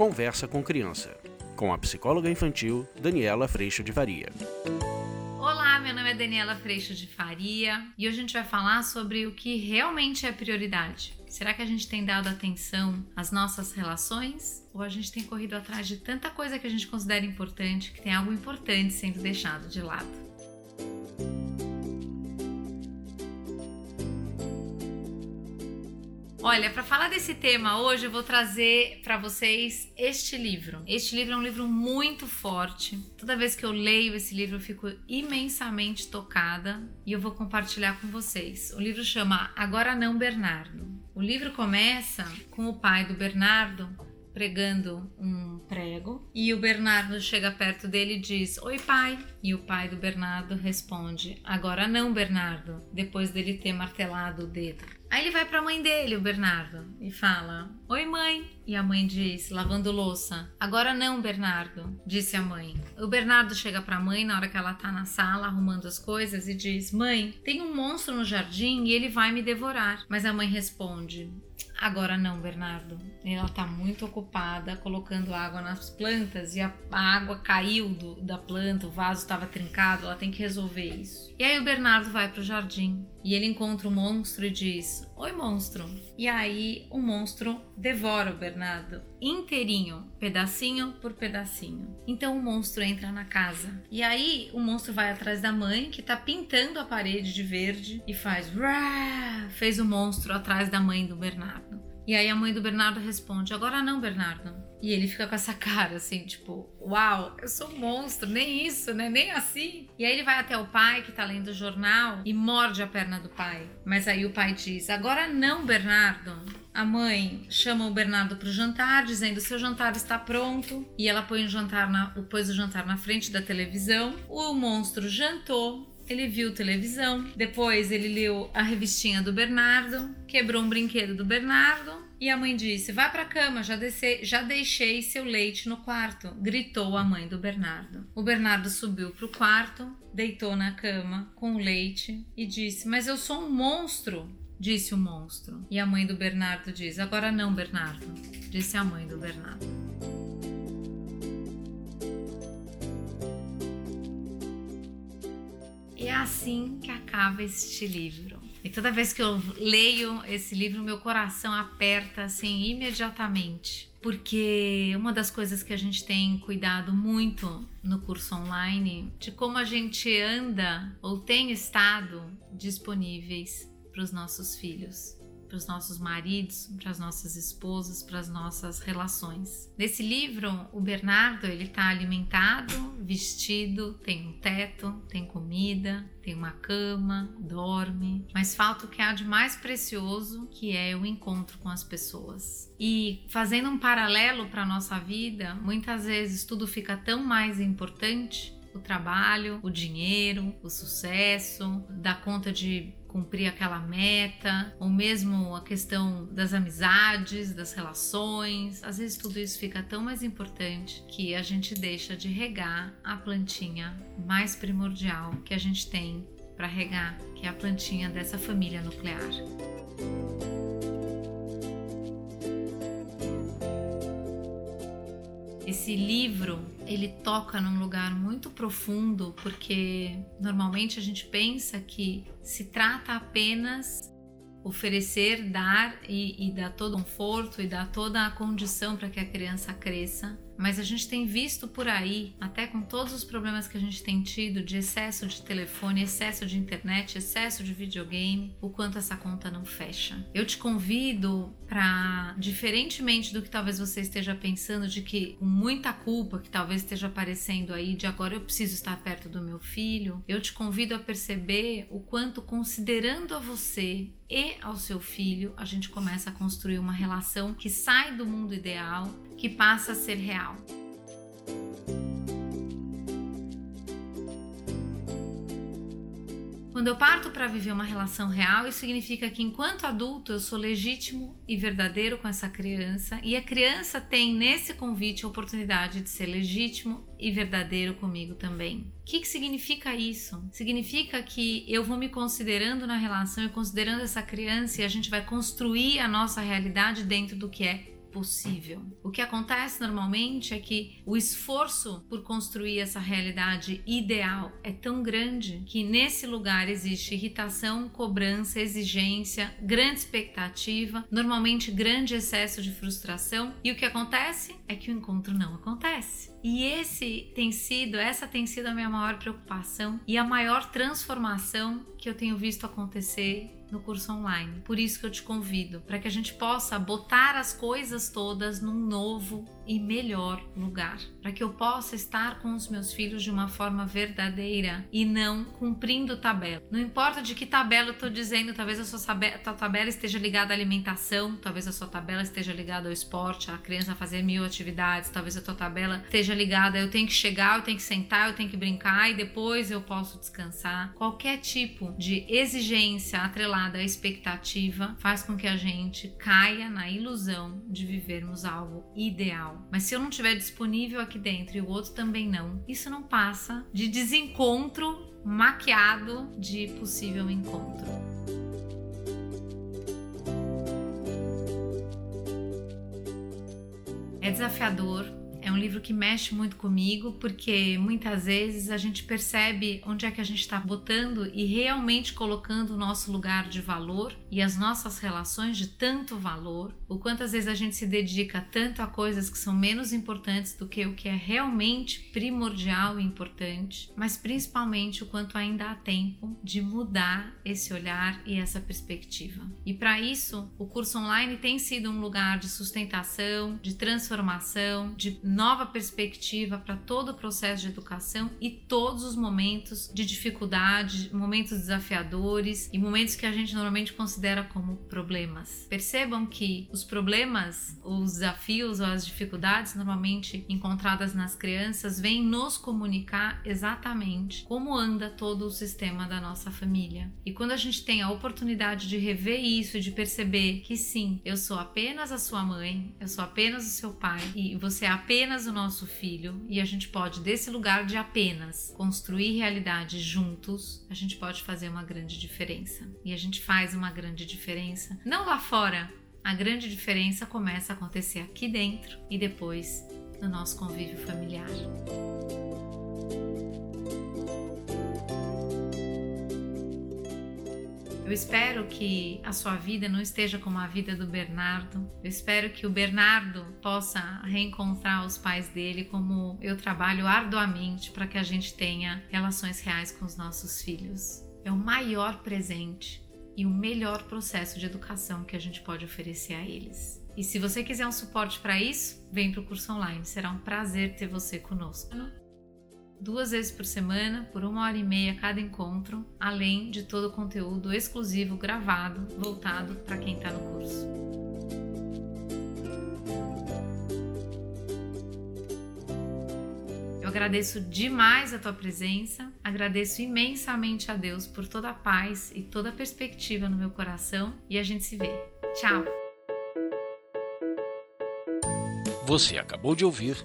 Conversa com Criança, com a psicóloga infantil Daniela Freixo de Faria. Olá, meu nome é Daniela Freixo de Faria e hoje a gente vai falar sobre o que realmente é prioridade. Será que a gente tem dado atenção às nossas relações? Ou a gente tem corrido atrás de tanta coisa que a gente considera importante que tem algo importante sendo deixado de lado? Olha, para falar desse tema hoje, eu vou trazer para vocês este livro. Este livro é um livro muito forte. Toda vez que eu leio esse livro, eu fico imensamente tocada e eu vou compartilhar com vocês. O livro chama Agora Não Bernardo. O livro começa com o pai do Bernardo pregando um prego e o Bernardo chega perto dele e diz: Oi, pai. E o pai do Bernardo responde: Agora não, Bernardo, depois dele ter martelado o dedo. Aí ele vai para a mãe dele, o Bernardo, e fala: Oi, mãe. E a mãe diz, lavando louça: Agora não, Bernardo, disse a mãe. O Bernardo chega para a mãe na hora que ela tá na sala arrumando as coisas e diz: Mãe, tem um monstro no jardim e ele vai me devorar. Mas a mãe responde: Agora não, Bernardo. Ela está muito ocupada colocando água nas plantas e a, água caiu do, da planta, o vaso estava trincado, ela tem que resolver isso. E aí o Bernardo vai para o jardim e ele encontra o monstro e diz: Oi, monstro. E aí o monstro devora o Bernardo inteirinho, pedacinho por pedacinho. Então o monstro entra na casa. E aí o monstro vai atrás da mãe que tá pintando a parede de verde e faz fez o monstro atrás da mãe do Bernardo. E aí a mãe do Bernardo responde: Agora não, Bernardo. E ele fica com essa cara assim, tipo, uau, eu sou um monstro, nem isso, né? Nem assim. E aí ele vai até o pai que tá lendo o jornal e morde a perna do pai. Mas aí o pai diz: Agora não, Bernardo. A mãe chama o Bernardo para jantar, dizendo seu jantar está pronto, e ela põe o jantar na, pôs o jantar na frente da televisão. O monstro jantou, ele viu televisão, depois ele leu a revistinha do Bernardo, quebrou um brinquedo do Bernardo e a mãe disse: Vá para a cama, já, desce, já deixei seu leite no quarto, gritou a mãe do Bernardo. O Bernardo subiu para o quarto, deitou na cama com o leite e disse: Mas eu sou um monstro, disse o monstro. E a mãe do Bernardo diz: Agora não, Bernardo, disse a mãe do Bernardo. Assim que acaba este livro. E toda vez que eu leio esse livro, meu coração aperta assim imediatamente. Porque uma das coisas que a gente tem cuidado muito no curso online, de como a gente anda ou tem estado disponíveis para os nossos filhos para os nossos maridos, para as nossas esposas, para as nossas relações. Nesse livro, o Bernardo ele está alimentado, vestido, tem um teto, tem comida, tem uma cama, dorme, mas falta o que há de mais precioso, que é o encontro com as pessoas. E fazendo um paralelo para a nossa vida, muitas vezes tudo fica tão mais importante o trabalho, o dinheiro, o sucesso, dar conta de cumprir aquela meta, ou mesmo a questão das amizades, das relações. Às vezes tudo isso fica tão mais importante que a gente deixa de regar a plantinha mais primordial que a gente tem para regar, que é a plantinha dessa família nuclear. Esse livro, ele toca num lugar muito profundo, porque normalmente a gente pensa que se trata apenas oferecer, dar e, e dar todo o conforto e dar toda a condição para que a criança cresça mas a gente tem visto por aí, até com todos os problemas que a gente tem tido de excesso de telefone, excesso de internet, excesso de videogame, o quanto essa conta não fecha. Eu te convido para, diferentemente do que talvez você esteja pensando, de que com muita culpa que talvez esteja aparecendo aí, de agora eu preciso estar perto do meu filho, eu te convido a perceber o quanto, considerando a você e ao seu filho, a gente começa a construir uma relação que sai do mundo ideal que passa a ser real. Quando eu parto para viver uma relação real, isso significa que enquanto adulto eu sou legítimo e verdadeiro com essa criança e a criança tem nesse convite a oportunidade de ser legítimo e verdadeiro comigo também. O que, que significa isso? Significa que eu vou me considerando na relação e considerando essa criança e a gente vai construir a nossa realidade dentro do que é possível. O que acontece normalmente é que o esforço por construir essa realidade ideal é tão grande que nesse lugar existe irritação, cobrança, exigência, grande expectativa, normalmente grande excesso de frustração, e o que acontece é que o encontro não acontece. E esse tem sido, essa tem sido a minha maior preocupação e a maior transformação que eu tenho visto acontecer no curso online. Por isso que eu te convido para que a gente possa botar as coisas todas num novo e melhor lugar, para que eu possa estar com os meus filhos de uma forma verdadeira e não cumprindo tabela. Não importa de que tabela eu estou dizendo, talvez a sua tabela esteja ligada à alimentação, talvez a sua tabela esteja ligada ao esporte, a criança fazer mil atividades, talvez a tua tabela esteja ligada, eu tenho que chegar, eu tenho que sentar, eu tenho que brincar e depois eu posso descansar. Qualquer tipo de exigência atrelada à expectativa faz com que a gente caia na ilusão de vivermos algo ideal mas se eu não estiver disponível aqui dentro e o outro também não, isso não passa de desencontro maquiado de possível encontro. É desafiador, é um livro que mexe muito comigo, porque muitas vezes a gente percebe onde é que a gente está botando e realmente colocando o nosso lugar de valor e as nossas relações de tanto valor, o quantas vezes a gente se dedica tanto a coisas que são menos importantes do que o que é realmente primordial e importante, mas principalmente o quanto ainda há tempo de mudar esse olhar e essa perspectiva. E para isso, o curso online tem sido um lugar de sustentação, de transformação, de nova perspectiva para todo o processo de educação e todos os momentos de dificuldade, momentos desafiadores e momentos que a gente normalmente considera como problemas. Percebam que os problemas, os desafios ou as dificuldades normalmente encontradas nas crianças vêm nos comunicar exatamente como anda todo o sistema da nossa família. E quando a gente tem a oportunidade de rever isso de perceber que sim, eu sou apenas a sua mãe, eu sou apenas o seu pai e você é apenas apenas o nosso filho e a gente pode, desse lugar de apenas, construir realidade juntos, a gente pode fazer uma grande diferença. E a gente faz uma grande diferença, não lá fora. A grande diferença começa a acontecer aqui dentro e depois no nosso convívio familiar. Eu espero que a sua vida não esteja como a vida do Bernardo. Eu espero que o Bernardo possa reencontrar os pais dele, como eu trabalho arduamente para que a gente tenha relações reais com os nossos filhos. É o maior presente e o melhor processo de educação que a gente pode oferecer a eles. E se você quiser um suporte para isso, vem para o curso online. Será um prazer ter você conosco duas vezes por semana, por uma hora e meia cada encontro, além de todo o conteúdo exclusivo gravado voltado para quem está no curso. Eu agradeço demais a tua presença, agradeço imensamente a Deus por toda a paz e toda a perspectiva no meu coração e a gente se vê. Tchau! Você acabou de ouvir